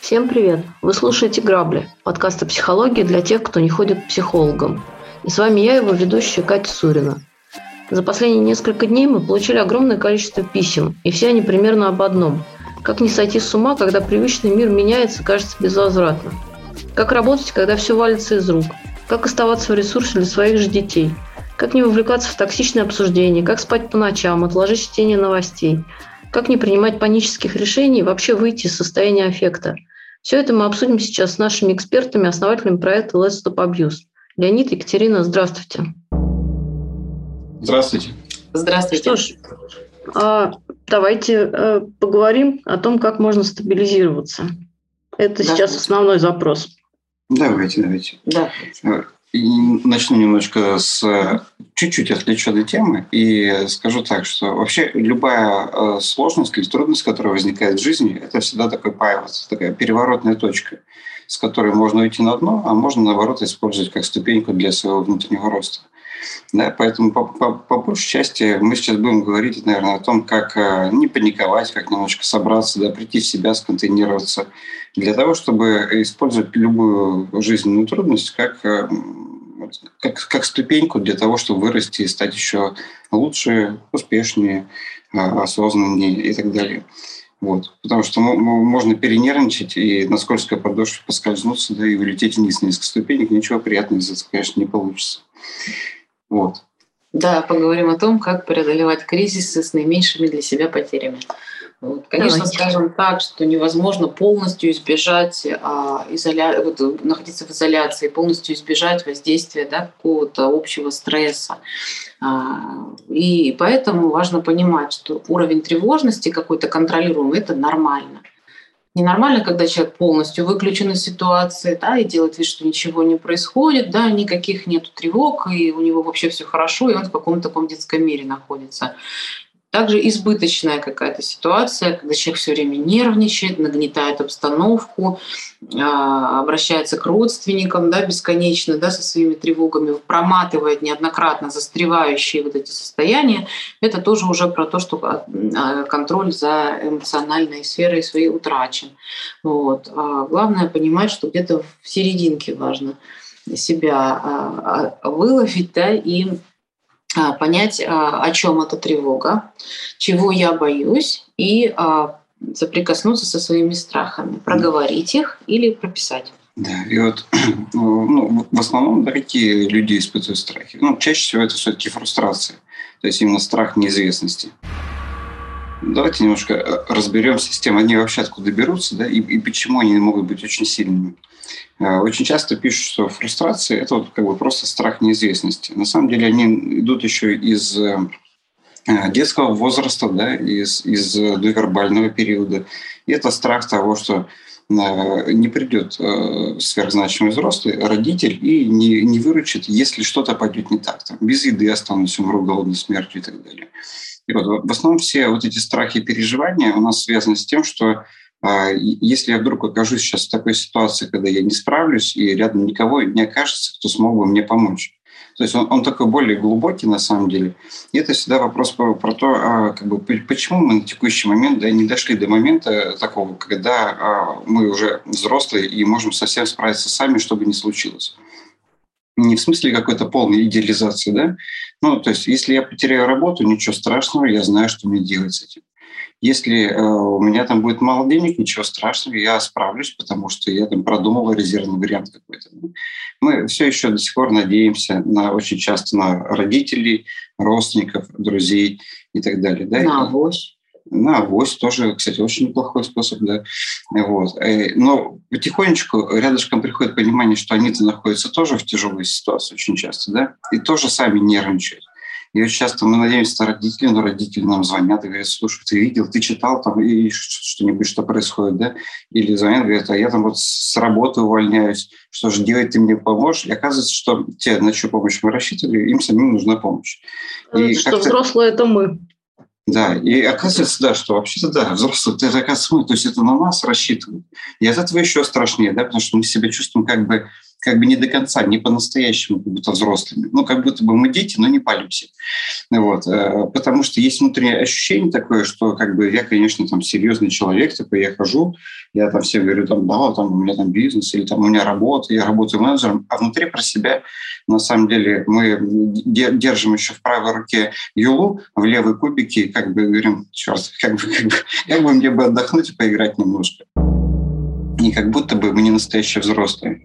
Всем привет! Вы слушаете «Грабли» – подкаст о психологии для тех, кто не ходит к психологам. И с вами я, его ведущая Катя Сурина. За последние несколько дней мы получили огромное количество писем, и все они примерно об одном – как не сойти с ума, когда привычный мир меняется, кажется безвозвратно. Как работать, когда все валится из рук. Как оставаться в ресурсе для своих же детей. Как не вовлекаться в токсичное обсуждение, как спать по ночам, отложить чтение новостей. Как не принимать панических решений и вообще выйти из состояния аффекта – все это мы обсудим сейчас с нашими экспертами, основателями проекта Let's Stop Abuse. Леонид, Екатерина, здравствуйте. Здравствуйте. Здравствуйте. Что ж, а, давайте э, поговорим о том, как можно стабилизироваться. Это да. сейчас основной запрос. Давайте, давайте. Да. Э, и начну немножко с чуть-чуть отвлечу от темы и скажу так, что вообще любая э, сложность или трудность, которая возникает в жизни, это всегда такой пайвот, такая переворотная точка, с которой можно уйти на дно, а можно, наоборот, использовать как ступеньку для своего внутреннего роста. Да, поэтому по, по, по большей части мы сейчас будем говорить, наверное, о том, как э, не паниковать, как немножко собраться, да, прийти в себя, сконтейнироваться, для того, чтобы использовать любую жизненную трудность как, э, как, как ступеньку для того, чтобы вырасти и стать еще лучше, успешнее, э, осознаннее и так далее. Вот. Потому что можно перенервничать и на скользкой подошве поскользнуться, да, и улететь вниз на несколько ступенек. Ничего приятного из этого, конечно, не получится. Вот. Да, поговорим о том, как преодолевать кризисы с наименьшими для себя потерями. Вот. Конечно, Давайте. скажем так, что невозможно полностью избежать а, изоля... вот, находиться в изоляции, полностью избежать воздействия да, какого-то общего стресса. А, и поэтому важно понимать, что уровень тревожности какой-то контролируемый – это нормально. Ненормально, когда человек полностью выключен из ситуации, да, и делает вид, что ничего не происходит, да, никаких нет тревог, и у него вообще все хорошо, и он в каком-то таком детском мире находится. Также избыточная какая-то ситуация, когда человек все время нервничает, нагнетает обстановку, а, обращается к родственникам да, бесконечно да, со своими тревогами, проматывает неоднократно застревающие вот эти состояния. Это тоже уже про то, что а, контроль за эмоциональной сферой своей утрачен. Вот. А главное понимать, что где-то в серединке важно себя выловить да, и а, понять, а, о чем эта тревога, чего я боюсь, и а, соприкоснуться со своими страхами, проговорить их или прописать. Да, и вот ну, в основном да, какие люди испытывают страхи? Ну, чаще всего это все-таки фрустрация, то есть именно страх неизвестности. Давайте немножко э, разберемся с тем, они вообще откуда берутся, да, и, и почему они могут быть очень сильными. Э, очень часто пишут, что фрустрация – это вот как бы просто страх неизвестности. На самом деле они идут еще из э, детского возраста, да, из, из довербального периода. И это страх того, что не придет сверхзначимый взрослый родитель и не, не выручит, если что-то пойдет не так. Там, без еды останусь, умру голодной смертью и так далее. И вот в основном все вот эти страхи и переживания у нас связаны с тем, что а, если я вдруг окажусь сейчас в такой ситуации, когда я не справлюсь, и рядом никого не окажется, кто смог бы мне помочь. То есть он, он такой более глубокий на самом деле. И это всегда вопрос про, про то, а, как бы, почему мы на текущий момент да, не дошли до момента такого, когда а, мы уже взрослые и можем совсем справиться сами, чтобы не случилось не в смысле какой-то полной идеализации, да? Ну, то есть, если я потеряю работу, ничего страшного, я знаю, что мне делать с этим. Если э, у меня там будет мало денег, ничего страшного, я справлюсь, потому что я там продумал резервный вариант какой-то. Мы все еще до сих пор надеемся на очень часто на родителей, родственников, друзей и так далее. Да? На авось. На авось тоже, кстати, очень неплохой способ, да. Вот. Э, но потихонечку рядышком приходит понимание, что они-то находятся тоже в тяжелой ситуации очень часто, да, и тоже сами нервничают. И очень часто мы надеемся на родителей, но родители нам звонят и говорят, слушай, ты видел, ты читал там и что-нибудь, что происходит, да? Или звонят, говорят, а я там вот с работы увольняюсь, что же делать, ты мне поможешь? И оказывается, что те, на чью помощь мы рассчитывали, им самим нужна помощь. И что взрослые – это мы. Да, и оказывается, да, что вообще-то, да, взрослые, это, оказывается, мы, то есть это на нас рассчитывают. И от этого еще страшнее, да, потому что мы себя чувствуем как бы как бы не до конца, не по-настоящему, как будто взрослыми. Ну, как будто бы мы дети, но не люсе. Вот. Э, потому что есть внутреннее ощущение такое, что как бы я, конечно, там серьезный человек, такой я хожу, я там всем говорю, там, да, там у меня там бизнес, или там у меня работа, я работаю менеджером, а внутри про себя, на самом деле, мы держим еще в правой руке юлу, в левой кубике, как бы говорим, черт, как бы, как бы, как бы мне бы отдохнуть и поиграть немножко. И как будто бы мы не настоящие взрослые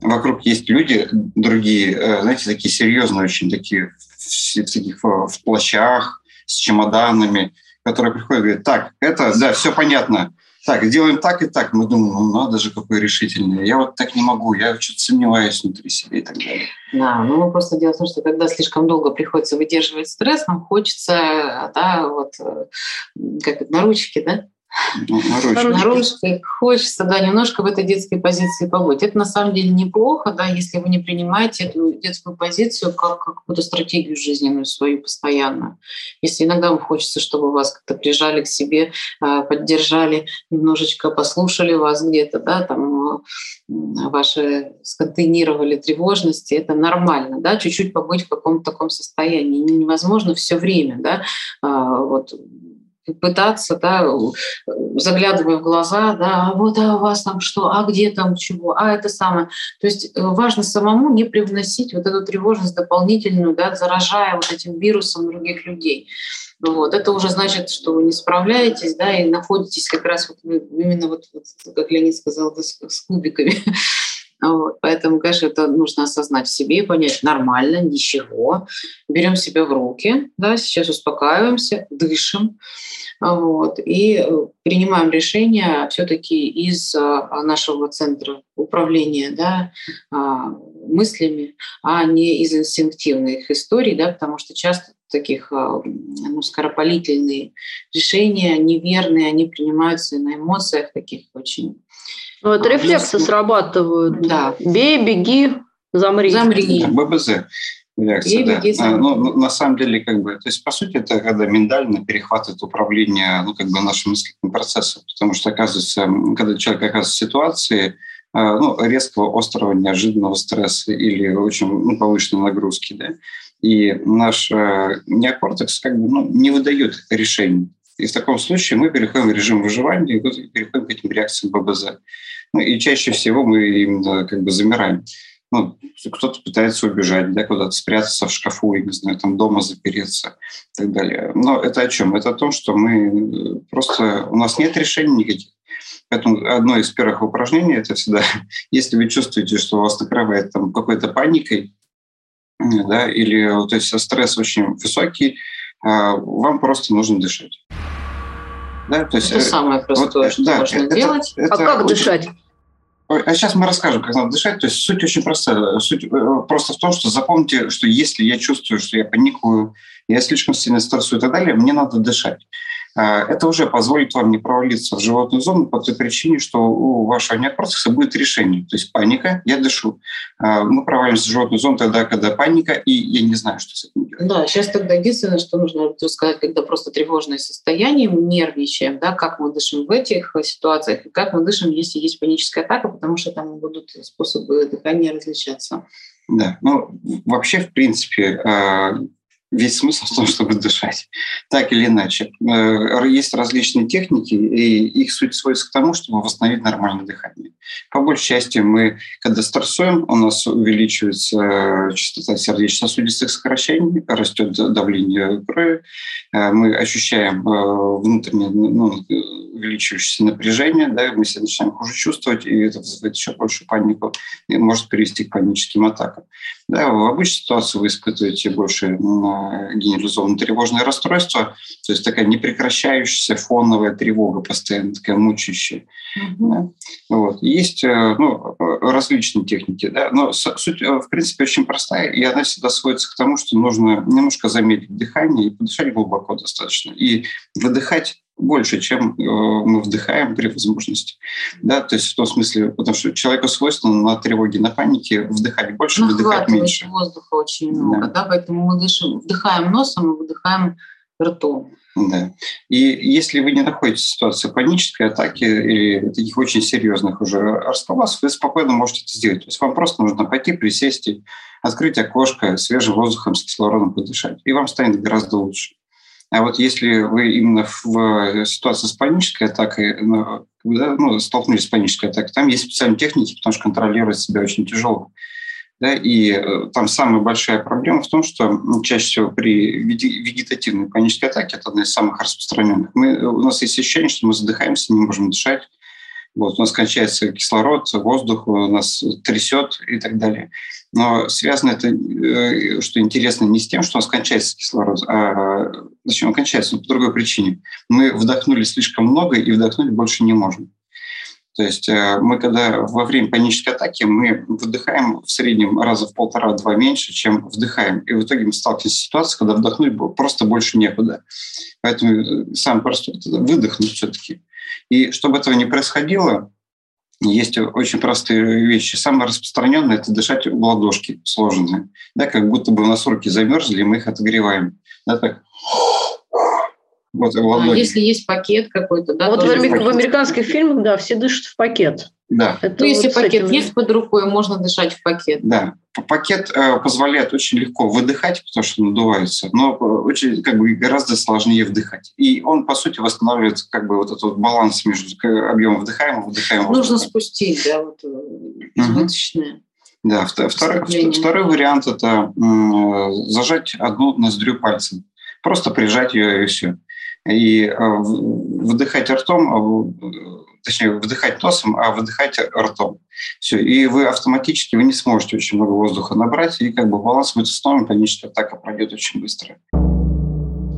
вокруг есть люди другие, э, знаете, такие серьезные очень, такие в, таких в плащах, с чемоданами, которые приходят и говорят, так, это, да, все понятно, так, делаем так и так. Мы думаем, ну надо же, какой решительный. Я вот так не могу, я что-то сомневаюсь внутри себя и так далее. Да, ну просто дело в том, что когда слишком долго приходится выдерживать стресс, нам хочется, да, вот э, как на ручке, да, наружки. Хочется, да, немножко в этой детской позиции побыть. Это на самом деле неплохо, да, если вы не принимаете эту детскую позицию как, как какую-то стратегию жизненную свою постоянно. Если иногда вам хочется, чтобы вас как-то прижали к себе, а, поддержали, немножечко послушали вас где-то, да, там а, ваши сконтейнировали тревожности, это нормально, да, чуть-чуть побыть в каком-то таком состоянии. Невозможно все время, да, а, вот пытаться, да, заглядывая в глаза, да, а вот а у вас там что, а где там чего, а это самое. То есть э, важно самому не привносить вот эту тревожность дополнительную, да, заражая вот этим вирусом других людей. Вот. Это уже значит, что вы не справляетесь, да, и находитесь как раз вот именно вот, вот как Леонид сказал, да, с, с кубиками. Вот. Поэтому, конечно, это нужно осознать в себе и понять, нормально, ничего. Берем себя в руки, да, сейчас успокаиваемся, дышим, вот, и э, принимаем решение все-таки из а, нашего центра управления да, а, мыслями, а не из инстинктивных историй, да, потому что часто таких а, ну, скоропалительные решения, неверные, они принимаются на эмоциях таких очень... Ну, это рефлексы срабатывают. Да. Бей, беги, замри. Замри. ББЗ реакция, да. А, ну, на самом деле, как бы, то есть, по сути, это когда миндально перехватывает управление, ну, как бы нашим мыслительным процессом, потому что, оказывается, когда человек оказывается в ситуации, а, ну, резкого, острого, неожиданного стресса или очень ну, повышенной нагрузки, да, и наш э, неокортекс как бы ну, не выдает решений. И в таком случае мы переходим в режим выживания и переходим к этим реакциям ББЗ. Ну, и чаще всего мы именно как бы замираем ну, кто-то пытается убежать, да, куда-то спрятаться в шкафу, и, не знаю, там дома запереться и так далее. Но это о чем? Это о том, что мы э, просто... У нас нет решений никаких. Поэтому одно из первых упражнений – это всегда, если вы чувствуете, что вас накрывает там какой-то паникой, да, или то есть стресс очень высокий, а, вам просто нужно дышать. Да, то есть, это самое простое, вот, что да, можно это, делать. Это, а как очень... дышать? А сейчас мы расскажем, как надо дышать. То есть суть очень простая. Суть э, просто в том, что запомните, что если я чувствую, что я паникую, я слишком сильно стрессую и так далее, мне надо дышать. А, это уже позволит вам не провалиться в животную зону по той причине, что у вашего неопроцесса будет решение. То есть паника, я дышу. А, мы провалимся в животную зону тогда, когда паника, и я не знаю, что с этим делать. Да, сейчас тогда единственное, что нужно рассказать, когда просто тревожное состояние, мы нервничаем, да, как мы дышим в этих ситуациях, и как мы дышим, если есть паническая атака, потому что там будут способы дыхания различаться. Да, ну вообще, в принципе, а, весь смысл в том, чтобы дышать, так или иначе. Э, есть различные техники, и их суть сводится к тому, чтобы восстановить нормальное дыхание. По большей части мы, когда стрессуем, у нас увеличивается э, частота сердечно-сосудистых сокращений, растет давление крови, э, мы ощущаем внутреннее ну, увеличивающееся напряжение, да, мы себя начинаем хуже чувствовать, и это вызывает еще большую панику и может привести к паническим атакам. Да, в обычной ситуации вы испытываете больше генерализованное тревожное расстройство, то есть такая непрекращающаяся фоновая тревога постоянно, такая мучающая. Mm-hmm. Да? Вот. Есть э, ну, различные техники, да? но суть, э, в принципе, очень простая, и она всегда сводится к тому, что нужно немножко замедлить дыхание и подышать глубоко достаточно, и выдыхать больше, чем э, мы вдыхаем при возможности. Да, то есть в том смысле, потому что человеку свойственно на тревоге, на панике вдыхать больше, выдыхать меньше. воздуха очень много, да. да, поэтому мы дышим, вдыхаем носом и выдыхаем ртом. Да. И если вы не находите ситуацию панической атаки или таких очень серьезных уже расколбас, вы спокойно можете это сделать. То есть вам просто нужно пойти, присесть открыть окошко, свежим воздухом с кислородом подышать, и вам станет гораздо лучше. А вот если вы именно в ситуации с панической атакой ну, ну, столкнулись с панической атакой, там есть специальные техники, потому что контролировать себя очень тяжело. Да, и э, там самая большая проблема в том, что чаще всего при вегетативной панической атаке, это одна из самых распространенных, мы, у нас есть ощущение, что мы задыхаемся, не можем дышать, вот, у нас кончается кислород, воздух, у нас трясет и так далее. Но связано это, э, что интересно, не с тем, что у нас кончается кислород, а зачем он кончается, но по другой причине. Мы вдохнули слишком много и вдохнуть больше не можем. То есть э, мы когда во время панической атаки мы выдыхаем в среднем раза в полтора-два меньше, чем вдыхаем. И в итоге мы сталкиваемся с ситуацией, когда вдохнуть просто больше некуда. Поэтому э, самое простое – выдохнуть все-таки. И чтобы этого не происходило, есть очень простые вещи. Самое распространенное – это дышать в ладошки сложенные. Да, как будто бы у нас руки замерзли, и мы их отогреваем. Да, так. Вот, а если есть пакет какой-то, да? Вот в, в американских фильмах, да, все дышат в пакет. Да. Это ну, если вот пакет этим... есть под рукой, можно дышать в пакет. Да. Пакет э, позволяет очень легко выдыхать, потому что надувается, но э, очень как бы гораздо сложнее вдыхать. И он, по сути, восстанавливает как бы вот этот вот баланс между объемом вдыхаемого и выдыхаемого. Нужно воздуха. спустить, да, вот э, избыточное. Угу. Да, второй, второй вариант – это э, зажать одну ноздрю пальцем. Просто прижать ее и все и э, выдыхать ртом, э, точнее, вдыхать носом, а выдыхать ртом. Все. И вы автоматически вы не сможете очень много воздуха набрать, и как бы баланс будет установлен, паническая атака пройдет очень быстро.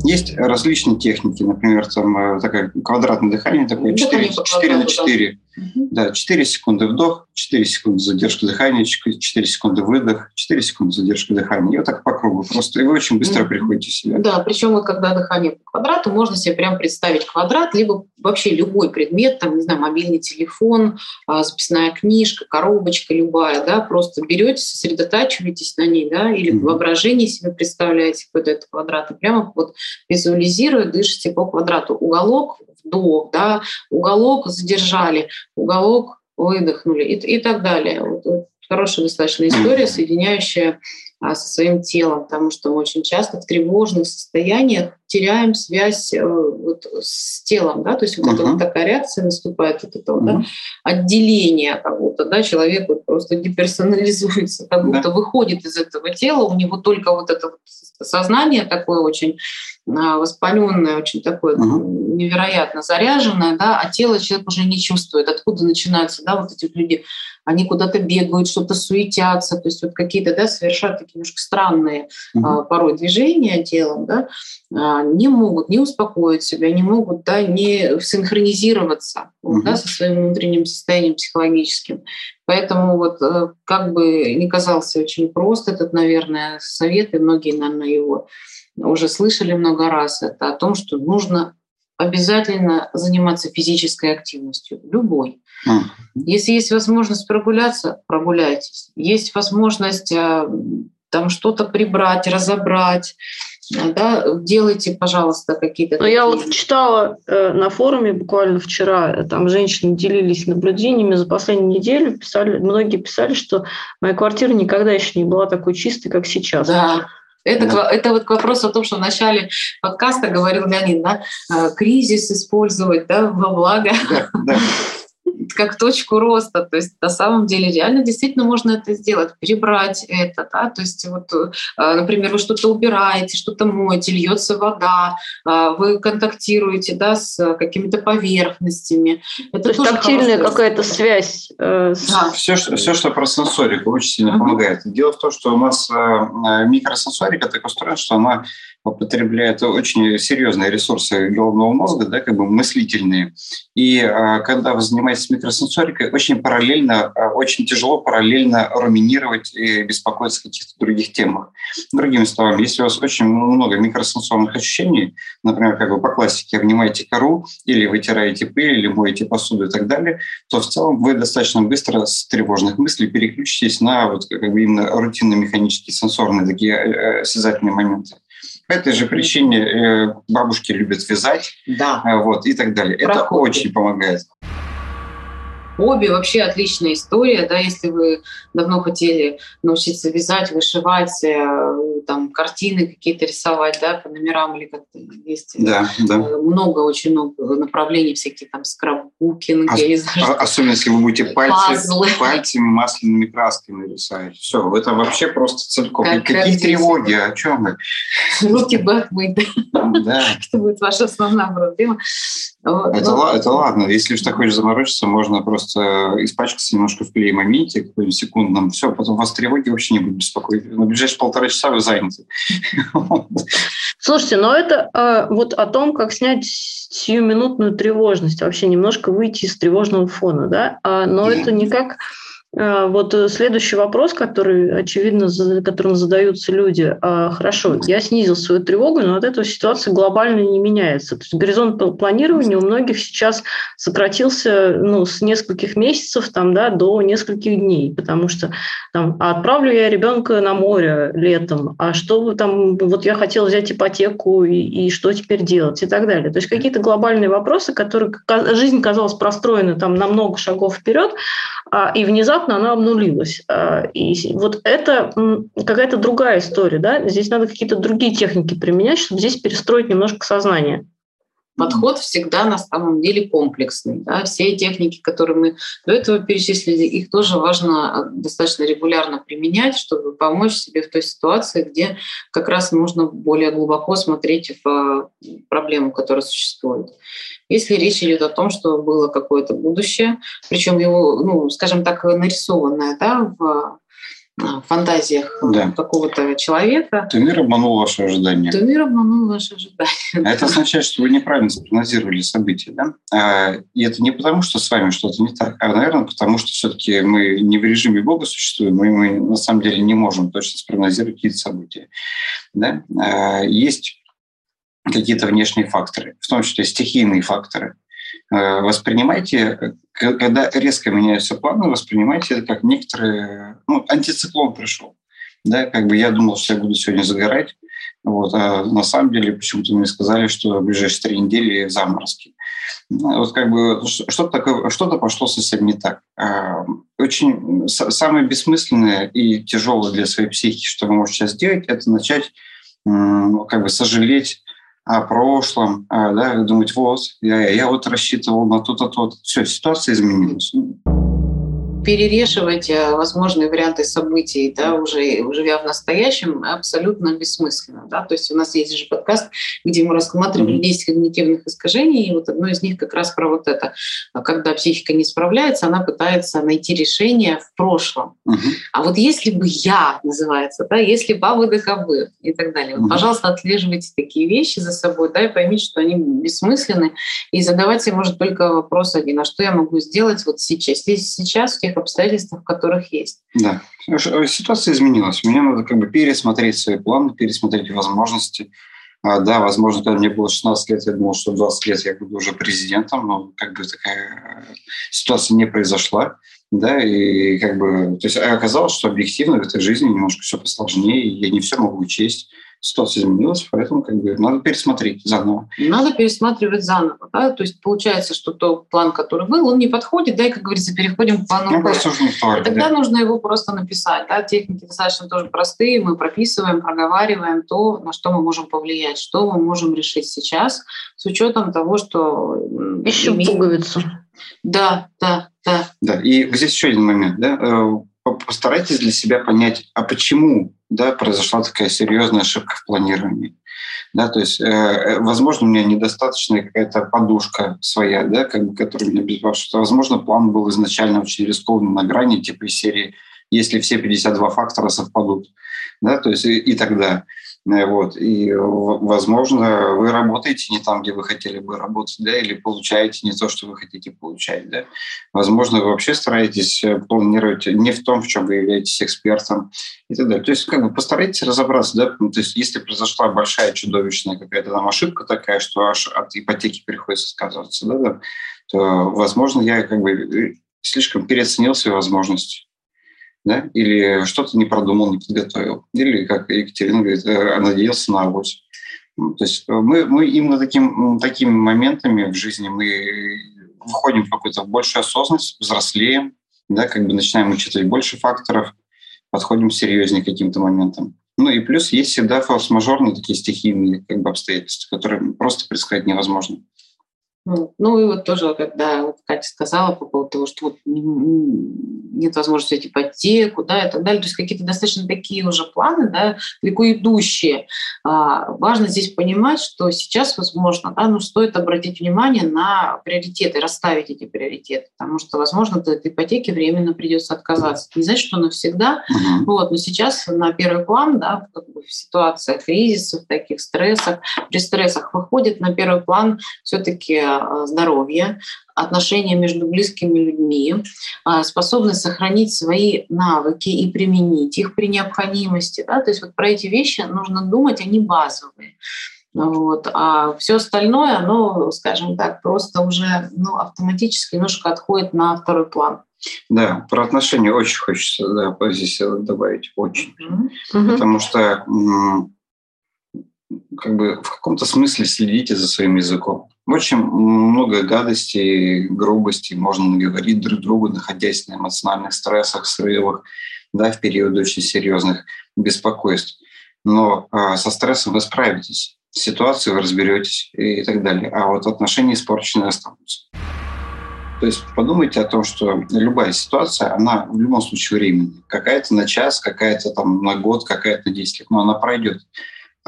Есть различные техники, например, там э, такое квадратное дыхание, такое 4, 4 на 4. Угу. Да, 4 секунды вдох, 4 секунды задержка дыхания, 4 секунды выдох, 4 секунды задержка дыхания. И вот так по кругу просто. И вы очень быстро угу. приходите в себя. Да, причем вот когда дыхание по квадрату, можно себе прям представить квадрат, либо вообще любой предмет, там, не знаю, мобильный телефон, а, записная книжка, коробочка любая, да, просто берете, сосредотачиваетесь на ней, да, или угу. в воображении себе представляете какой-то этот квадрат, и прямо вот визуализируя, дышите по квадрату. Уголок вдох, да, уголок задержали, уголок выдохнули и, и так далее. Вот, вот хорошая достаточно история, соединяющая а, со своим телом, потому что мы очень часто в тревожных состояниях теряем связь э, вот, с телом, да, то есть вот uh-huh. эта вот такая реакция наступает, вот это вот, uh-huh. да, отделение как будто, да, человек вот просто деперсонализуется, как будто uh-huh. выходит из этого тела, у него только вот это вот сознание такое очень а, воспаленное, очень такое uh-huh. невероятно заряженное, да, а тело человек уже не чувствует, откуда начинаются, да, вот эти люди они куда-то бегают, что-то суетятся, то есть вот какие-то, да, совершают такие немножко странные mm-hmm. порой движения телом, да, а, не могут не успокоить себя, не могут, да, не синхронизироваться mm-hmm. да, со своим внутренним состоянием психологическим. Поэтому вот э, как бы не казался очень прост этот, наверное, совет, и многие, наверное, его уже слышали много раз, это о том, что нужно обязательно заниматься физической активностью, любой. Mm. Если есть возможность прогуляться, прогуляйтесь. Есть возможность э, там что-то прибрать, разобрать, да, делайте, пожалуйста, какие-то. Но я вот читала э, на форуме буквально вчера, э, там женщины делились наблюдениями за последнюю неделю, писали, многие писали, что моя квартира никогда еще не была такой чистой, как сейчас. Да. Это, да. это вот к вопросу о том, что в начале подкаста говорил Леонид, да, э, кризис использовать да, во благо. Да, да как точку роста. То есть на самом деле реально действительно можно это сделать, перебрать это. Да? То есть вот, э, например, вы что-то убираете, что-то моете, льется вода, э, вы контактируете да, с какими-то поверхностями. Это То есть тактильная какая-то связь. Э, с... да. все, что, все, что про сенсорику, очень сильно uh-huh. помогает. Дело в том, что у нас микросенсорика так устроена, что она употребляет очень серьезные ресурсы головного мозга, да, как бы мыслительные. И а, когда вы занимаетесь микросенсорикой, очень параллельно, а, очень тяжело параллельно руминировать и беспокоиться о каких-то других темах. Другими словами, если у вас очень много микросенсорных ощущений, например, как вы по классике обнимаете кору или вытираете пыль, или моете посуду и так далее, то в целом вы достаточно быстро с тревожных мыслей переключитесь на вот как бы именно рутинно-механические сенсорные такие э, осязательные моменты. По этой же причине э, бабушки любят вязать да. э, вот, и так далее. Проходит. Это очень помогает. Хобби вообще отличная история, да, если вы давно хотели научиться вязать, вышивать, э, там картины какие-то рисовать, да, по номерам или как-то есть. Да, да. Много, очень много направлений, всякие там скраббукинг, Ос- я не знаю. А, особенно если вы будете пальцы, пальцами масляными красками рисовать. Все, это вообще просто целиком. Как, Какие как тревоги, о чем вы? Руки бы отмыть, да. Это будет ваша основная проблема. Это, Но... это ладно, если уж так хочешь заморочиться, можно просто испачкаться немножко в клей-моменте, какой-нибудь секундном, все, потом вас тревоги вообще не будет беспокоить. На ближайшие полтора часа вы заняты. Слушайте, но это э, вот о том, как снять сиюминутную тревожность, вообще немножко выйти из тревожного фона, да, а, но это никак вот э, следующий вопрос, который, очевидно, которым задаются люди. А, хорошо, я снизил свою тревогу, но от этого ситуация глобально не меняется. То есть горизонт планирования у многих сейчас сократился ну, с нескольких месяцев там, да, до нескольких дней, потому что там, а отправлю я ребенка на море летом, а что там, вот я хотел взять ипотеку, и, и что теперь делать, и так далее. То есть какие-то глобальные вопросы, которые жизнь казалась простроена там на много шагов вперед, а, и внезапно она обнулилась. А, и вот это какая-то другая история. Да? Здесь надо какие-то другие техники применять, чтобы здесь перестроить немножко сознание. Подход всегда на самом деле комплексный. Да? Все техники, которые мы до этого перечислили, их тоже важно а, достаточно регулярно применять, чтобы помочь себе в той ситуации, где как раз нужно более глубоко смотреть в проблему, которая существует. Если речь идет о том, что было какое-то будущее, причем его, ну, скажем так, нарисованное да, в фантазиях да. какого-то человека. То мир обманул ваши ожидания. То мир обманул ваши ожидания. А это означает, что вы неправильно спрогнозировали события, да? А, и это не потому, что с вами что-то не так, а, наверное, потому что все-таки мы не в режиме Бога существуем, и мы на самом деле не можем точно спрогнозировать какие-то события. Да? А, есть какие-то внешние факторы, в том числе стихийные факторы. Э, воспринимайте, когда резко меняются планы, воспринимайте это как некоторые... Ну, антициклон пришел. Да, как бы я думал, что я буду сегодня загорать, вот, а на самом деле почему-то мне сказали, что в ближайшие три недели заморозки. Вот как бы что-то такое, что-то пошло совсем не так. А, очень самое бессмысленное и тяжелое для своей психики, что вы можете сейчас сделать, это начать как бы сожалеть о прошлом, а, да, думать, вот, я, я вот рассчитывал на то-то, то-то. Все, ситуация изменилась перерешивать э, возможные варианты событий, да, уже, живя в настоящем, абсолютно бессмысленно. Да? То есть у нас есть же подкаст, где мы рассматривали 10 когнитивных искажений, и вот одно из них как раз про вот это. Когда психика не справляется, она пытается найти решение в прошлом. Угу. А вот если бы я, называется, да, если бы вы ДКБ и так далее, вот, пожалуйста, отслеживайте такие вещи за собой, да, и поймите, что они бессмысленны, и задавать себе может только вопрос один, а что я могу сделать вот сейчас, здесь, сейчас, в тех обстоятельствах, в которых есть. Да, ситуация изменилась. Мне надо как бы пересмотреть свои планы, пересмотреть возможности. А, да, возможно, когда мне было 16 лет, я думал, что 20 лет я буду уже президентом, но как бы такая ситуация не произошла. Да, и как бы, то есть оказалось, что объективно в этой жизни немножко все посложнее, и я не все могу учесть ситуация изменилась, поэтому как бы надо пересмотреть заново. Надо пересматривать заново. Да? То есть получается, что тот план, который был, он не подходит, да, и, как говорится, переходим к плану ну, просто уже не актуально, Тогда да. нужно его просто написать. Да? Техники достаточно тоже простые, мы прописываем, проговариваем то, на что мы можем повлиять, что мы можем решить сейчас, с учетом того, что... Ищем имеем... пуговицу. Да, да, да. Да, и здесь еще один момент. Да? Э, постарайтесь для себя понять, а почему да, произошла такая серьезная ошибка в планировании. Да, то есть, э, э, возможно, у меня недостаточная какая-то подушка своя, да, как бы, которая меня. Что, возможно, план был изначально очень рискованный на грани, типа из серии «Если все 52 фактора совпадут», да, то есть и, и тогда. Э, вот. И, возможно, вы работаете не там, где вы хотели бы работать, да, или получаете не то, что вы хотите получать. Да. Возможно, вы вообще стараетесь э, планировать не в том, в чем вы являетесь экспертом и так далее. То есть как бы постарайтесь разобраться. Да. Ну, то есть если произошла большая чудовищная какая-то там ошибка такая, что аж от ипотеки приходится отказываться, да, да, то, возможно, я как бы э, слишком переоценил свои возможности да, или что-то не продумал, не подготовил, или, как Екатерина говорит, э, надеялся на авось. Ну, то есть мы, мы именно таким, такими моментами в жизни мы выходим в какую-то большую осознанность, взрослеем, да, как бы начинаем учитывать больше факторов, подходим серьезнее к каким-то моментам. Ну и плюс есть всегда форс-мажорные такие стихийные как бы, обстоятельства, которые просто предсказать невозможно. Ну, ну и вот тоже, когда вот Катя сказала по поводу того, что вот нет возможности взять ипотеку, да, и так далее, то есть какие-то достаточно такие уже планы, да, далеко идущие. А, важно здесь понимать, что сейчас, возможно, да, ну, стоит обратить внимание на приоритеты, расставить эти приоритеты, потому что, возможно, от ипотеки временно придется отказаться. Не значит, что навсегда, uh-huh. вот, но сейчас на первый план, да, как бы в ситуациях кризисов, таких стрессах, при стрессах выходит на первый план все-таки Э, здоровья, отношения между близкими людьми, э, способность сохранить свои навыки и применить их при необходимости. Да? То есть вот про эти вещи нужно думать, они базовые. Вот. А все остальное, оно, скажем так, просто уже ну, автоматически немножко отходит на второй план. Да, про отношения очень хочется да, здесь добавить, очень. Mm-hmm. Потому что как бы в каком-то смысле следите за своим языком. Очень много гадостей, грубостей можно наговорить друг другу, находясь на эмоциональных стрессах, срывах, да, в периоды очень серьезных беспокойств. Но э, со стрессом вы справитесь, с ситуацией вы разберетесь и так далее. А вот отношения испорчены останутся. То есть подумайте о том, что любая ситуация, она в любом случае временная. Какая-то на час, какая-то там на год, какая-то на 10 лет, но она пройдет.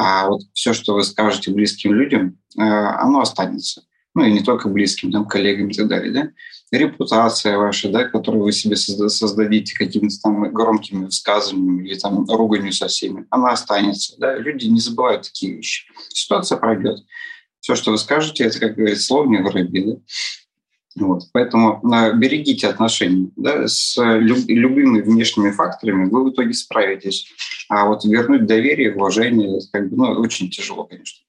А вот все, что вы скажете близким людям, э, оно останется. Ну и не только близким, там, коллегам и так далее. Да? Репутация ваша, да, которую вы себе создадите какими-то там громкими высказываниями или там руганью со всеми, она останется. Да? Люди не забывают такие вещи. Ситуация пройдет. Все, что вы скажете, это, как говорится, слово не воробьи. Да? Вот. Поэтому э, берегите отношения. Да, с люб, любыми внешними факторами вы в итоге справитесь. А вот вернуть доверие, уважение, как бы, ну, очень тяжело, конечно.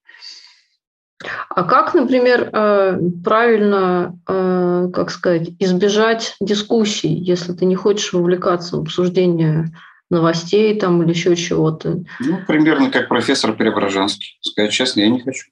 А как, например, э, правильно, э, как сказать, избежать дискуссий, если ты не хочешь вовлекаться в обсуждение новостей там или еще чего-то? Ну, примерно как профессор Преображенский. Сказать честно, я не хочу.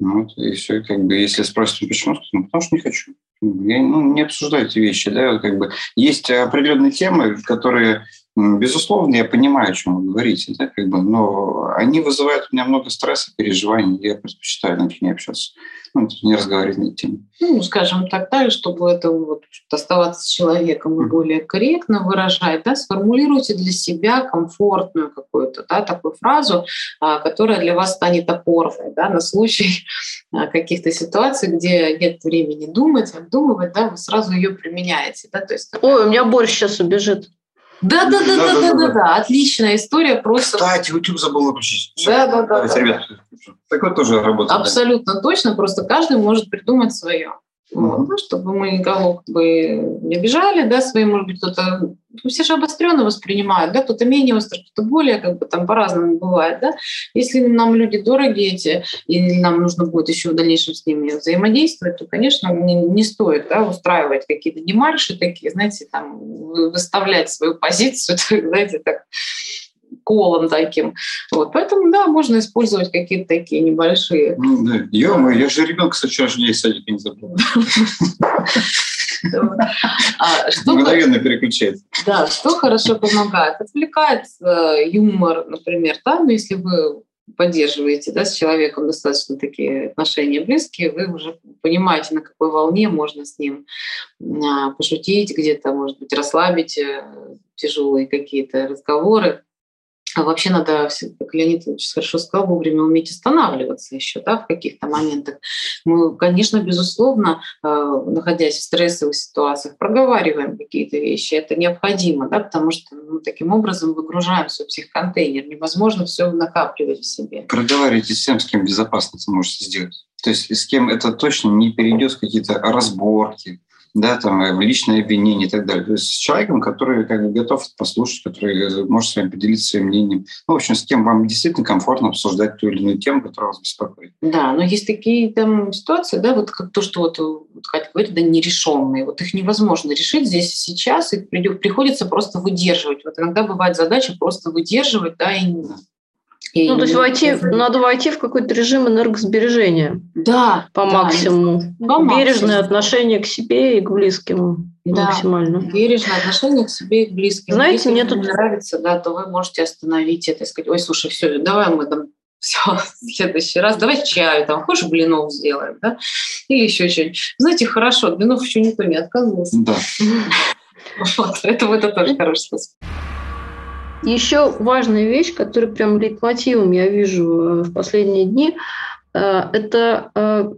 Вот, и все, как бы, если спросят, почему, ну, потому что не хочу. Я ну, не обсуждаю эти вещи, да, как бы есть определенные темы, которые, безусловно, я понимаю, о чем вы говорите, да, как бы, но они вызывают у меня много стресса, переживаний, я предпочитаю на них не общаться ну, не разговаривать на эту Ну, скажем так, да, чтобы это вот оставаться с человеком и более корректно выражать, да, сформулируйте для себя комфортную какую-то, да, такую фразу, а, которая для вас станет опорной, да, на случай а, каких-то ситуаций, где нет времени думать, обдумывать, да, вы сразу ее применяете, да, то есть. Ой, у меня борщ сейчас убежит. Да, да, да, да, да, да, да, отличная история, просто. Кстати, YouTube забыл выключить. Да, да, да. Ребят, такое тоже работает. Абсолютно точно, просто каждый может придумать свое. Вот, ну, чтобы мы никого как бы не обижали, да, свои, может быть, кто-то... Ну, все же обостренно воспринимают, да, кто-то менее остро, кто-то более, как бы там по-разному бывает, да. Если нам люди дороги эти, и нам нужно будет еще в дальнейшем с ними взаимодействовать, то, конечно, не, не стоит, да, устраивать какие-то демарши такие, знаете, там, выставлять свою позицию, знаете, так, колом таким. Вот, поэтому, да, можно использовать какие-то такие небольшие. Ну, да. я же ребенка с вчерашнего садика не забыл. А, что Мгновенно переключается. Да, что хорошо помогает? Отвлекает э, юмор, например, да, но если вы поддерживаете да, с человеком достаточно такие отношения близкие, вы уже понимаете, на какой волне можно с ним а, пошутить, где-то, может быть, расслабить э, тяжелые какие-то разговоры. Вообще надо, как Леонид очень хорошо сказал, вовремя уметь останавливаться еще да, в каких-то моментах. Мы, конечно, безусловно, э, находясь в стрессовых ситуациях, проговариваем какие-то вещи. Это необходимо, да, потому что ну, таким образом выгружаем свой психоконтейнер. Невозможно все накапливать в себе. Проговаривайте с тем, с кем безопасно это можете сделать. То есть с кем это точно не перейдет в какие-то разборки, да, там, э, личное обвинение и так далее. То есть с человеком, который как бы готов послушать, который э, может с вами поделиться своим мнением. Ну, в общем, с кем вам действительно комфортно обсуждать ту или иную тему, которая вас беспокоит. Да, но есть такие там ситуации, да, вот как то, что вот, вот Катя говорит, да, нерешенные. Вот их невозможно решить здесь и сейчас, и приходится просто выдерживать. Вот иногда бывает задача просто выдерживать, да, и И ну, то есть войти, надо войти в какой-то режим энергосбережения. Да. По да, максимуму. По Бережное максимуму. отношение к себе и к близким. Да, максимально. Бережное отношение к себе и к близким. Знаете, Если мне тут нравится, да, то вы можете остановить это и сказать, ой, слушай, все, давай мы там все, в следующий раз давай чаю, там, хочешь, блинов сделаем, да, или еще что-нибудь. Знаете, хорошо, от блинов еще никто не отказывался. Да. Вот, это, это тоже хороший способ. Еще важная вещь, которую прям лейтмотивом я вижу э, в последние дни – это э,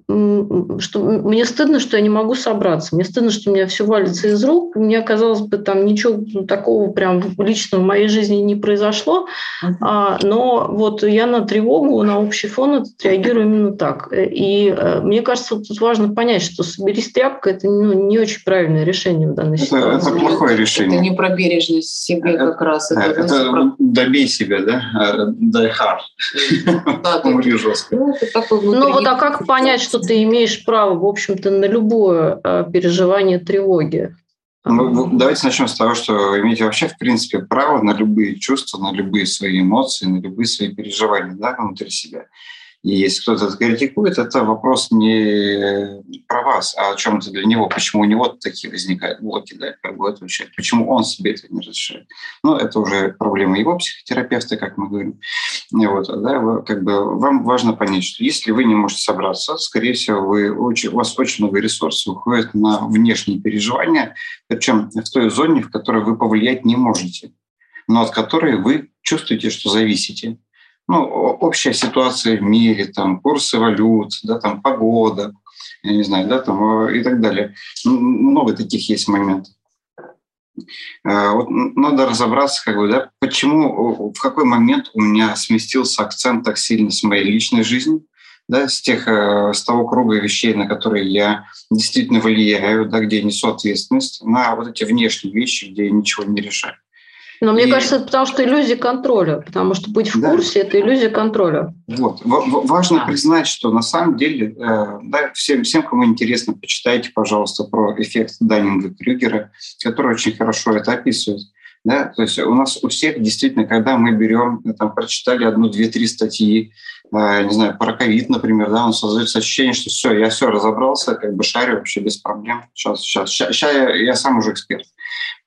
что мне стыдно, что я не могу собраться. Мне стыдно, что у меня все валится из рук. Мне казалось бы, там ничего такого прям лично в моей жизни не произошло. Uh-huh. Но вот я на тревогу, на общий фон реагирую именно так. И э, мне кажется, тут важно понять, что соберись тряпка – это ну, не очень правильное решение в данной это, ситуации. Это плохое решение. Это не про бережность себе как раз. Это, это, это про... добей себя, да? Die hard. Умри жестко. Ну, это такой Ну вот, а как понять, что ты имеешь право, в общем-то, на любое э, переживание тревоги? Ну, давайте начнем с того, что вы имеете вообще, в принципе, право на любые чувства, на любые свои эмоции, на любые свои переживания да, внутри себя. И если кто-то это критикует, это вопрос не про вас, а о чем-то для него. Почему у него такие возникают блоки, да, как бы этого человека. Почему он себе это не разрешает. Ну, это уже проблема его психотерапевта, как мы говорим. И вот, да, как бы, вам важно понять, что если вы не можете собраться, скорее всего, вы очень, у вас очень много ресурсов уходит на внешние переживания, причем в той зоне, в которой вы повлиять не можете, но от которой вы чувствуете, что зависите ну, общая ситуация в мире, там, курсы валют, да, там, погода, я не знаю, да, там, э, и так далее. Много таких есть моментов. Э, вот надо разобраться, как бы, да, почему, в какой момент у меня сместился акцент так сильно с моей личной жизни, да, с, тех, э, с того круга вещей, на которые я действительно влияю, да, где я несу ответственность, на вот эти внешние вещи, где я ничего не решаю. Но мне и... кажется, это потому что иллюзия контроля, потому что быть в да. курсе – это иллюзия контроля. Вот. В- важно да. признать, что на самом деле, э, да, всем, всем, кому интересно, почитайте, пожалуйста, про эффект Даннинга-Крюгера, который очень хорошо это описывает. Да? То есть у нас у всех действительно, когда мы берем, там, прочитали одну, две, три статьи, э, не знаю, про ковид, например, да, он создается ощущение, что все, я все разобрался, как бы шарю вообще без проблем. Сейчас, сейчас, сейчас, сейчас я, я сам уже эксперт.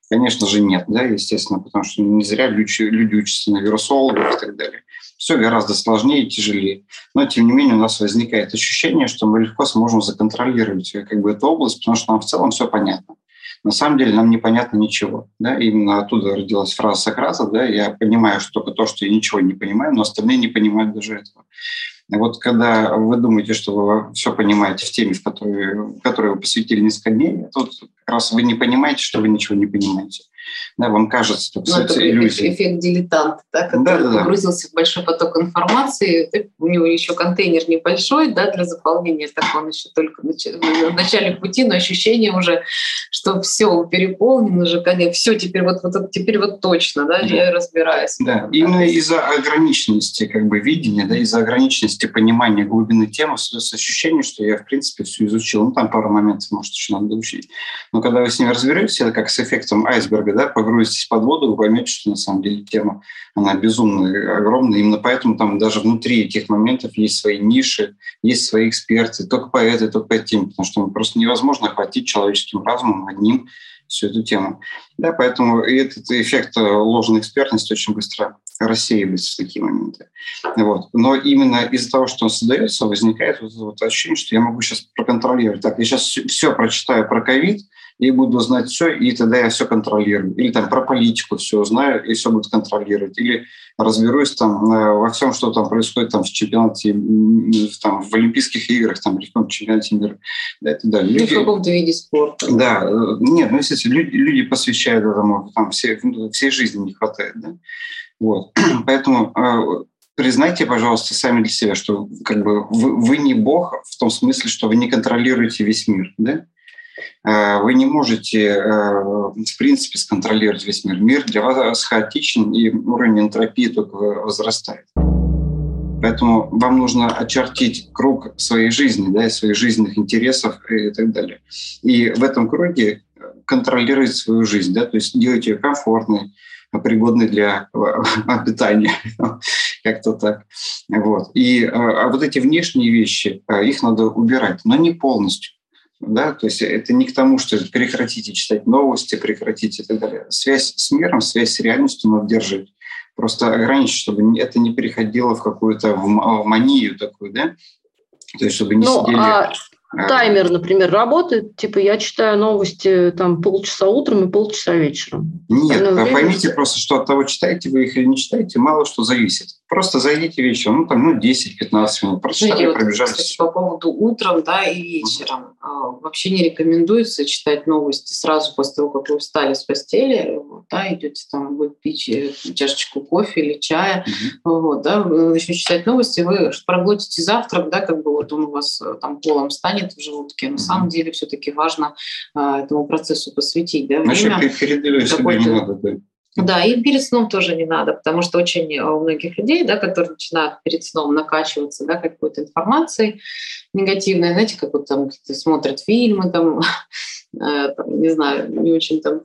Конечно же, нет, да, естественно, потому что не зря люди, люди учатся на вирусологов и так далее. Все гораздо сложнее и тяжелее. Но, тем не менее, у нас возникает ощущение, что мы легко сможем законтролировать как бы, эту область, потому что нам в целом все понятно. На самом деле нам непонятно ничего. Да? Именно оттуда родилась фраза Сократа, да, я понимаю что только то, что я ничего не понимаю, но остальные не понимают даже этого. Вот когда вы думаете, что вы все понимаете в теме, в которой, в которой вы посвятили несколько дней, тут как раз вы не понимаете, что вы ничего не понимаете. Да, вам кажется, что ну, это иллюзия. эффект дилетанта, да, который да, да, погрузился в большой поток информации, у него еще контейнер небольшой да, для заполнения, так он еще только в начале пути, но ощущение уже, что все переполнено уже, конечно, все теперь вот, вот теперь вот точно, да, да. я разбираюсь. Да, именно из-за ограниченности как бы видения, да, из-за ограниченности понимания глубины темы, с, с ощущением, что я в принципе все изучил, ну там пару моментов, может, еще надо доучить. Но когда вы с ними разберетесь, это как с эффектом айсберга, да, погрузитесь под воду, вы поймете, что на самом деле тема, она безумно огромная. Именно поэтому там даже внутри этих моментов есть свои ниши, есть свои эксперты, только по этой, только по теме, потому что просто невозможно охватить человеческим разумом одним всю эту тему. Да, поэтому этот эффект ложной экспертности очень быстро рассеивается в такие моменты. Вот. Но именно из-за того, что он создается, возникает вот, вот ощущение, что я могу сейчас проконтролировать. Так, я сейчас все прочитаю про ковид, и буду знать все, и тогда я все контролирую. Или там про политику все знаю, и все буду контролировать. Или разберусь там э, во всем, что там происходит там в чемпионате, там, в Олимпийских играх, там, в каком чемпионате мира. Да, и так Люди, в виде спорта. Да, э, нет, ну, естественно, люди, люди посвящают этому, там, все, всей жизни не хватает, да. Вот. Поэтому э, признайте, пожалуйста, сами для себя, что как бы вы, вы не Бог в том смысле, что вы не контролируете весь мир, да? Э, вы не можете, э, в принципе, сконтролировать весь мир. Мир для вас хаотичен, и уровень энтропии только возрастает. Поэтому вам нужно очертить круг своей жизни, да, своих жизненных интересов и так далее. И в этом круге контролировать свою жизнь, да, то есть делать ее комфортной, пригодной для обитания, как-то так. Вот. И а вот эти внешние вещи, их надо убирать, но не полностью. Да? То есть это не к тому, что прекратите читать новости, прекратите и так далее. Связь с миром, связь с реальностью надо держать. Просто ограничить, чтобы это не переходило в какую-то в манию такую, да? То есть чтобы не ну, сидели... А Таймер, например, работает, типа я читаю новости там полчаса утром и полчаса вечером. Нет, время... поймите просто, что от того, читаете вы их или не читаете, мало что зависит. Просто зайдите вечером, ну там ну, 10-15 минут, прочитали, вот, пробежались. Кстати, по поводу утром да, и вечером. Uh-huh. Вообще не рекомендуется читать новости сразу после того, как вы встали с постели, да, идете там выпить э, чашечку кофе или чая, uh-huh. вот, да, вы начнете читать новости, вы проглотите завтрак, да, как бы вот он у вас э, там полом станет в желудке. На uh-huh. самом деле все-таки важно а, этому процессу посвятить, да, время. Значит, перед себе не надо, да. Да, и перед сном тоже не надо, потому что очень э, у многих людей, да, которые начинают перед сном накачиваться да, какой-то информацией негативной, знаете, как вот там смотрят фильмы, там, э, там, не знаю, не очень там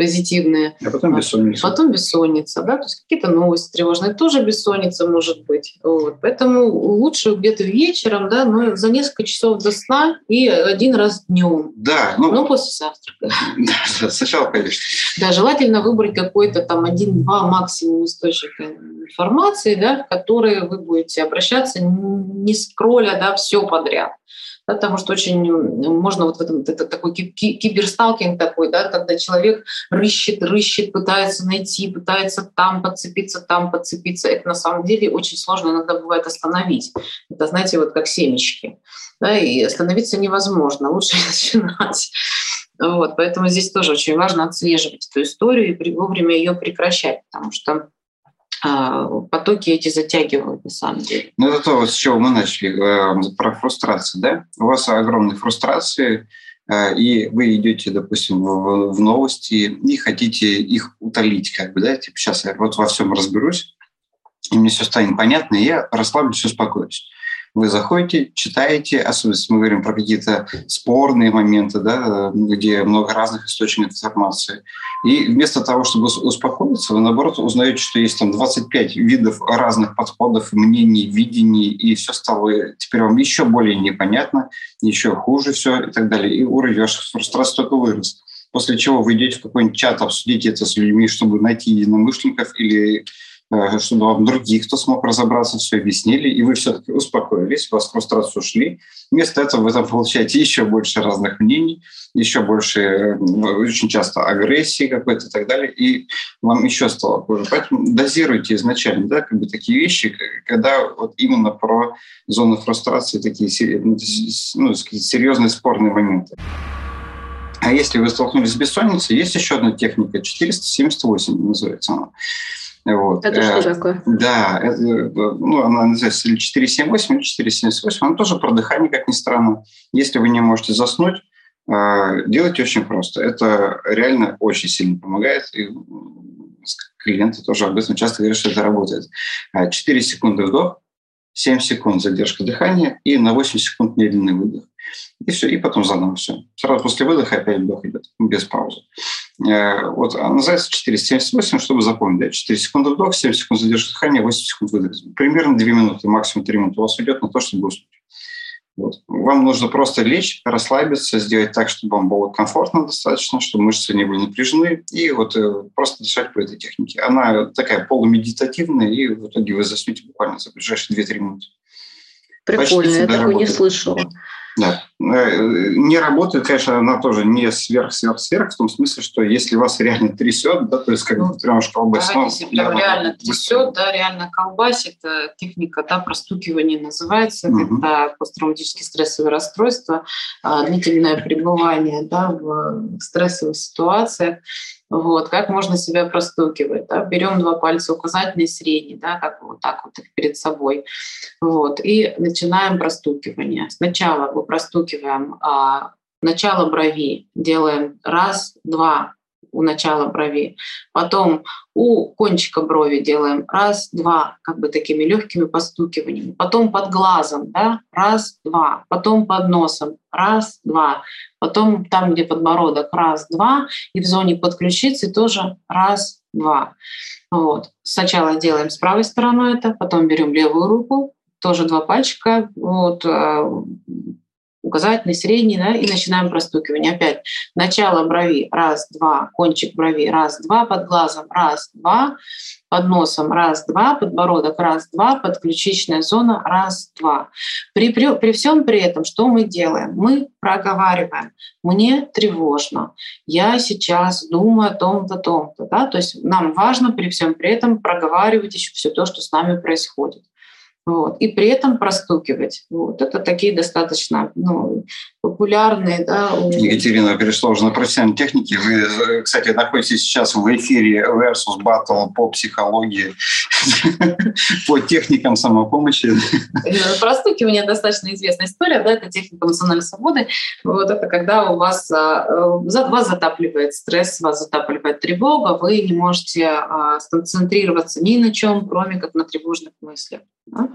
позитивные. А потом бессонница. Потом бессонница, да, то есть какие-то новости тревожные, тоже бессонница может быть. Вот. Поэтому лучше где-то вечером, да, но за несколько часов до сна и один раз днем. Да. Ну, но после завтрака. Да, сначала, конечно. Да, желательно выбрать какой-то там один-два максимум источника информации, да, в которые вы будете обращаться, не скролля, да, все подряд да, потому что очень можно вот в этом, это такой киберсталкинг такой, да, когда человек рыщет, рыщет, пытается найти, пытается там подцепиться, там подцепиться. Это на самом деле очень сложно иногда бывает остановить. Это, знаете, вот как семечки. Да, и остановиться невозможно, лучше начинать. Вот, поэтому здесь тоже очень важно отслеживать эту историю и вовремя ее прекращать, потому что потоки эти затягивают на самом деле. Ну, это то, с чего мы начали, э, про фрустрацию, да? У вас огромные фрустрации, э, и вы идете, допустим, в, новости и хотите их утолить, как бы, да, типа сейчас я вот во всем разберусь, и мне все станет понятно, и я расслаблюсь, успокоюсь. Вы заходите, читаете, особенно если мы говорим про какие-то спорные моменты, да, где много разных источников информации. И вместо того, чтобы успокоиться, вы, наоборот, узнаете, что есть там 25 видов разных подходов, мнений, видений, и все стало теперь вам еще более непонятно, еще хуже все и так далее. И уровень вашей фрустрации только вырос после чего вы идете в какой-нибудь чат, обсудите это с людьми, чтобы найти единомышленников или Э, чтобы вам другие, кто смог разобраться, все объяснили, и вы все-таки успокоились, у вас фрустрацию ушли. Вместо этого вы там получаете еще больше разных мнений, еще больше, э, очень часто агрессии какой-то и так далее, и вам еще стало хуже. Поэтому дозируйте изначально, да, как бы такие вещи, когда вот именно про зону фрустрации такие ну серьезные спорные моменты. А если вы столкнулись с бессонницей, есть еще одна техника, 478 называется она. Вот. Это что э, такое? Да, это, ну, она называется или 478, или 478. Она тоже про дыхание, как ни странно. Если вы не можете заснуть, э, делайте очень просто. Это реально очень сильно помогает. И клиенты тоже об этом часто говорят, что это работает. 4 э, секунды вдох, 7 секунд задержка дыхания и на 8 секунд медленный выдох. И все, и потом заново все. Сразу после выдоха опять вдох идет, без паузы. Э, вот, она называется 478, чтобы запомнить. Да? 4 секунды вдох, 7 секунд задержка дыхания, 8 секунд выдох. Примерно 2 минуты, максимум 3 минуты у вас уйдет на то, чтобы уснуть. Вот. Вам нужно просто лечь, расслабиться, сделать так, чтобы вам было комфортно достаточно, чтобы мышцы не были напряжены, и вот э, просто дышать по этой технике. Она такая полумедитативная, и в итоге вы заснете буквально за ближайшие 2-3 минуты. Прикольно, я такой не слышала. Да. Э, не работает, конечно, она тоже не сверх-сверх-сверх, в том смысле, что если вас реально трясет, да, то есть как бы прям колбасит. Да, если прям реально трясет, да, реально колбасит, техника, да, простукивание называется, угу. когда посттравматические стрессовые расстройства, а, длительное пребывание, да, в стрессовых ситуациях, вот, как можно себя простукивать. Да? Берем два пальца, указательный и средний, да, как вот так вот их перед собой. Вот, и начинаем простукивание. Сначала мы простукиваем а, начало брови, делаем раз, два, у начала брови. Потом у кончика брови делаем раз, два, как бы такими легкими постукиваниями. Потом под глазом, да, раз, два. Потом под носом, раз, два. Потом там, где подбородок, раз, два. И в зоне под ключицей тоже раз, два. Вот. Сначала делаем с правой стороной это, потом берем левую руку, тоже два пальчика, вот, э, указательный, средний, да, и начинаем простукивание. Опять начало брови, раз, два, кончик брови, раз, два, под глазом, раз, два, под носом, раз, два, подбородок, раз, два, подключичная зона, раз, два. При, при, при всем при этом, что мы делаем? Мы проговариваем. Мне тревожно. Я сейчас думаю о том-то, том-то. Да? То есть нам важно при всем при этом проговаривать еще все то, что с нами происходит. Вот. И при этом простукивать. Вот. Это такие достаточно ну, популярные. Да, у... Екатерина уже на профессиональные техники. Вы, кстати, находитесь сейчас в эфире Versus Battle по психологии, по техникам самопомощи. Э, простукивание достаточно известная история. Да, это техника эмоциональной свободы. Вот это когда у вас, а, э, вас затапливает стресс, вас затапливает тревога, вы не можете а, сконцентрироваться ни на чем, кроме как на тревожных мыслях.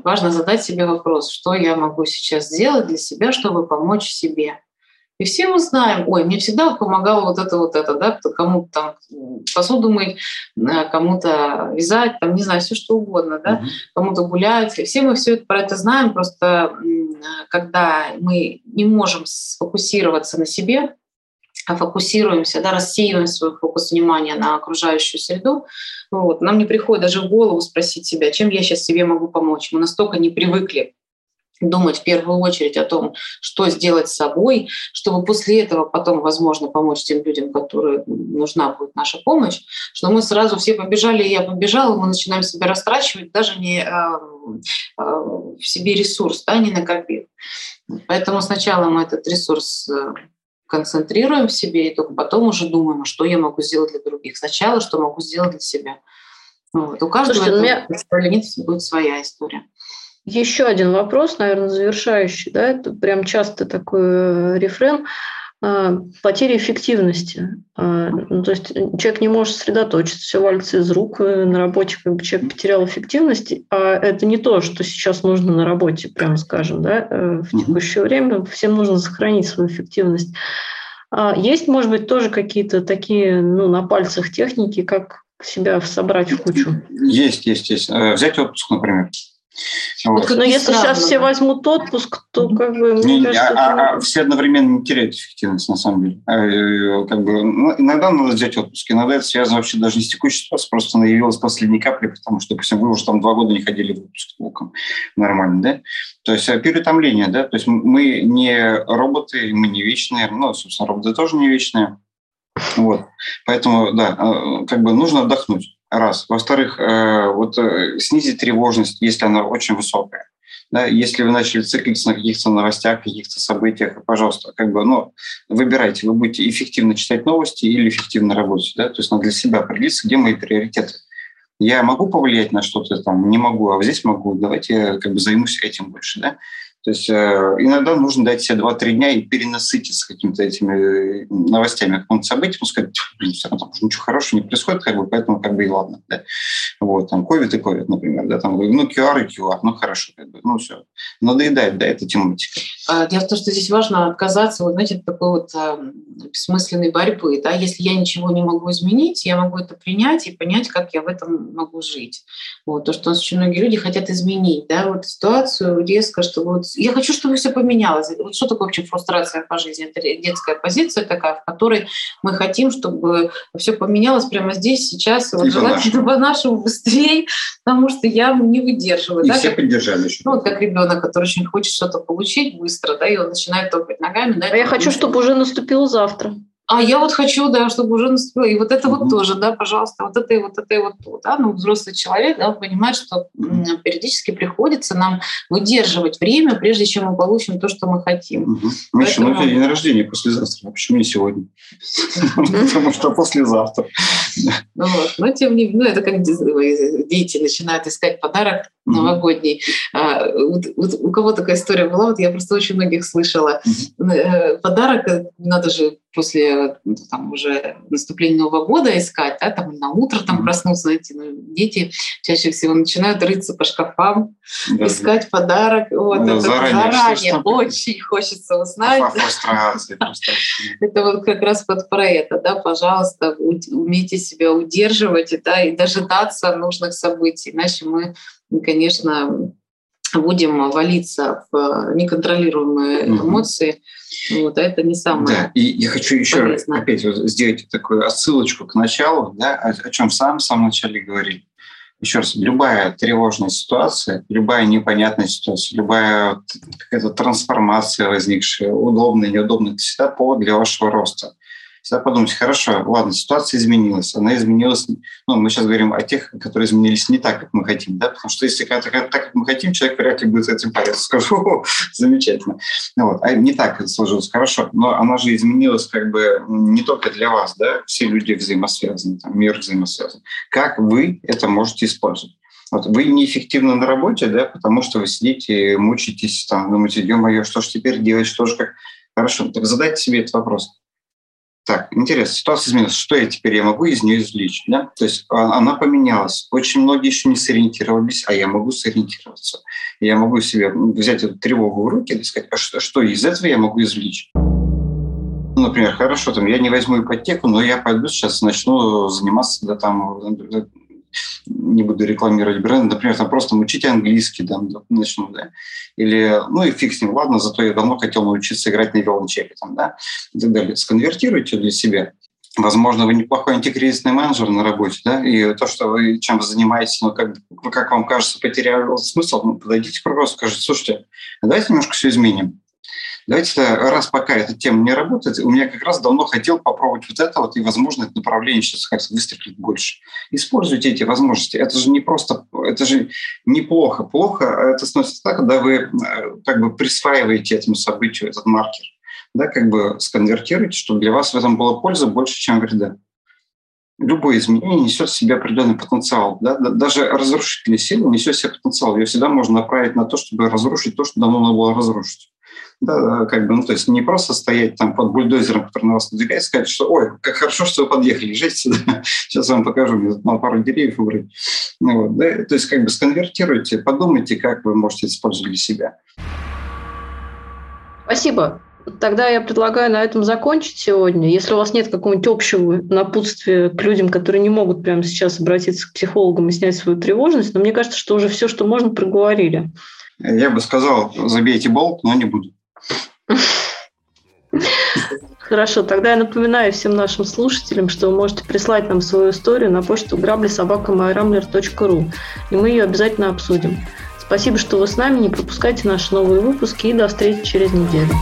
Важно задать себе вопрос, что я могу сейчас сделать для себя, чтобы помочь себе. И все мы знаем, ой, мне всегда помогало вот это, вот это, да, кому-то там посуду мыть, э, кому-то вязать, там, не знаю, все что угодно, да, mm-hmm. кому-то гулять. И все мы все это про это знаем, просто когда мы не можем сфокусироваться на себе, фокусируемся, да, рассеиваем свой фокус внимания на окружающую среду, вот, нам не приходит даже в голову спросить себя, чем я сейчас себе могу помочь. Мы настолько не привыкли думать в первую очередь о том, что сделать с собой, чтобы после этого потом, возможно, помочь тем людям, которые нужна будет наша помощь, что мы сразу все побежали, я побежала, мы начинаем себя растрачивать, даже не э, э, в себе ресурс, да, не накопив. Поэтому сначала мы этот ресурс э, концентрируем в себе, и только потом уже думаем, а что я могу сделать для других. Сначала, что могу сделать для себя. Вот. У каждого Слушайте, это, меня... будет своя история. Еще один вопрос, наверное, завершающий. Да? Это прям часто такой э, рефрен. А, потери эффективности. А, ну, то есть человек не может сосредоточиться, все валится из рук, э, на работе как бы человек потерял эффективность, а это не то, что сейчас нужно на работе, прямо скажем, да, э, в текущее время. Всем нужно сохранить свою эффективность. А, есть, может быть, тоже какие-то такие ну, на пальцах техники, как себя собрать в кучу? Есть, есть, есть. Э, взять отпуск, например. Вот. Но если сейчас все возьмут отпуск, то как бы... Не, кажется, а, это... а, все одновременно не теряют эффективность, на самом деле. Э, как бы, ну, иногда надо взять отпуск, иногда это связано вообще даже не с текущей ситуацией, просто она явилась последней каплей, потому что, допустим, вы уже там два года не ходили в отпуск толком. Нормально, да? То есть э, переутомление, да? То есть мы не роботы, мы не вечные, ну, собственно, роботы тоже не вечные. Вот. Поэтому, да, э, как бы нужно отдохнуть. Раз. Во-вторых, э, вот э, снизить тревожность, если она очень высокая. Да, если вы начали циклиться на каких-то новостях, каких-то событиях, пожалуйста, как бы, ну, выбирайте, вы будете эффективно читать новости или эффективно работать. Да? То есть надо для себя определиться, где мои приоритеты. Я могу повлиять на что-то там, не могу, а здесь могу. Давайте я как бы займусь этим больше. Да? То есть э, иногда нужно дать себе 2-3 дня и перенасытиться какими-то этими э, новостями, каком-то событием, сказать, блин, все равно там ничего хорошего не происходит, как бы, поэтому как бы и ладно. Да? Вот, там, ковид и ковид, например, да, там, ну, QR и QR, ну, хорошо, как бы, ну, все. Надоедает, да, эта тематика. А, дело в том, что здесь важно отказаться, вот, знаете, от такой вот а, бессмысленной борьбы, да, если я ничего не могу изменить, я могу это принять и понять, как я в этом могу жить. Вот, то, что у нас очень многие люди хотят изменить, да, вот ситуацию резко, чтобы вот я хочу, чтобы все поменялось. Вот что такое вообще фрустрация по жизни? Это детская позиция такая, в которой мы хотим, чтобы все поменялось прямо здесь, сейчас, вот желательно по-нашему быстрее, потому что я не выдерживаю. И да, все как, поддержали еще. Ну, вот как ребенок, который очень хочет что-то получить быстро, да, и он начинает топать ногами. Да, а я хочу, чтобы уже наступило завтра а я вот хочу, да, чтобы уже наступило. И вот это mm-hmm. вот тоже, да, пожалуйста, вот это и вот это и вот то, да. Ну, взрослый человек, да, понимает, что mm-hmm. периодически приходится нам выдерживать время, прежде чем мы получим то, что мы хотим. Mm-hmm. Миша, ну, день рождения послезавтра, а почему не сегодня? Потому что послезавтра. Ну, но тем не менее, ну, это как дети начинают искать подарок новогодний. А, у кого такая история была, вот я просто очень многих слышала. Э, подарок, э, надо же после ну, там уже наступления Нового года искать, да, там на утро там проснуться, найти. Ну, дети чаще всего начинают рыться по шкафам, да, искать да. подарок. Вот, ну, это заранее, заранее что, очень хочется узнать. Это вот как раз под про это, да, пожалуйста, умейте себя удерживать, да, и дожидаться нужных событий, иначе мы, конечно, будем валиться в неконтролируемые mm-hmm. эмоции, вот, а это не самое. Да, и я хочу еще полезное. опять вот сделать такую отсылочку к началу, да, о, о чем в самом самом начале говорили. Еще раз, любая тревожная ситуация, любая непонятная ситуация, любая какая-то трансформация возникшая, удобная, неудобная, это всегда повод для вашего роста всегда подумать, хорошо, ладно, ситуация изменилась, она изменилась, ну, мы сейчас говорим о тех, которые изменились не так, как мы хотим, да, потому что если так, как мы хотим, человек вряд ли будет с этим париться, скажу, замечательно. Вот. А не так это сложилось, хорошо, но она же изменилась как бы не только для вас, да, все люди взаимосвязаны, там, мир взаимосвязан. Как вы это можете использовать? Вот вы неэффективны на работе, да, потому что вы сидите, мучаетесь, там, думаете, ё-моё, что же теперь делать, что же как... Хорошо, так задайте себе этот вопрос так, интересно, ситуация изменилась. Что я теперь я могу из нее извлечь? Да? То есть а, она поменялась. Очень многие еще не сориентировались, а я могу сориентироваться. Я могу себе взять эту тревогу в руки и сказать, а что, что из этого я могу извлечь? Ну, например, хорошо, там, я не возьму ипотеку, но я пойду сейчас начну заниматься да, там, не буду рекламировать бренд, например, там просто учить английский, да, начну, да, или, ну и фиг с ним, ладно, зато я давно хотел научиться играть на виолончеле, там, да, и так далее. Сконвертируйте для себя. Возможно, вы неплохой антикризисный менеджер на работе, да, и то, что вы чем вы занимаетесь, ну, как, как вам кажется, потерял смысл, ну, подойдите к вопросу, скажите, слушайте, давайте немножко все изменим. Давайте, раз пока эта тема не работает, у меня как раз давно хотел попробовать вот это вот, и, возможно, это направление сейчас как-то выстрелит больше. Используйте эти возможности. Это же не просто, это же неплохо. Плохо это становится так, когда вы э, как бы присваиваете этому событию этот маркер, да, как бы сконвертируете, чтобы для вас в этом было польза больше, чем вреда любое изменение несет в себе определенный потенциал. Да? Даже разрушительная сила несет в себе потенциал. Ее всегда можно направить на то, чтобы разрушить то, что давно надо было разрушить. Да, как бы, ну, то есть не просто стоять там под бульдозером, который на вас надвигает, сказать, что ой, как хорошо, что вы подъехали, езжайте сюда, сейчас вам покажу, мне надо пару деревьев убрать. Ну, вот, да? То есть как бы сконвертируйте, подумайте, как вы можете использовать для себя. Спасибо. Тогда я предлагаю на этом закончить сегодня. Если у вас нет какого-нибудь общего напутствия к людям, которые не могут прямо сейчас обратиться к психологам и снять свою тревожность, но мне кажется, что уже все, что можно, проговорили. Я бы сказал, забейте болт, но не буду. Хорошо, тогда я напоминаю всем нашим слушателям, что вы можете прислать нам свою историю на почту грабли.собакамайрамлер.ру, и мы ее обязательно обсудим. Спасибо, что вы с нами, не пропускайте наши новые выпуски и до встречи через неделю.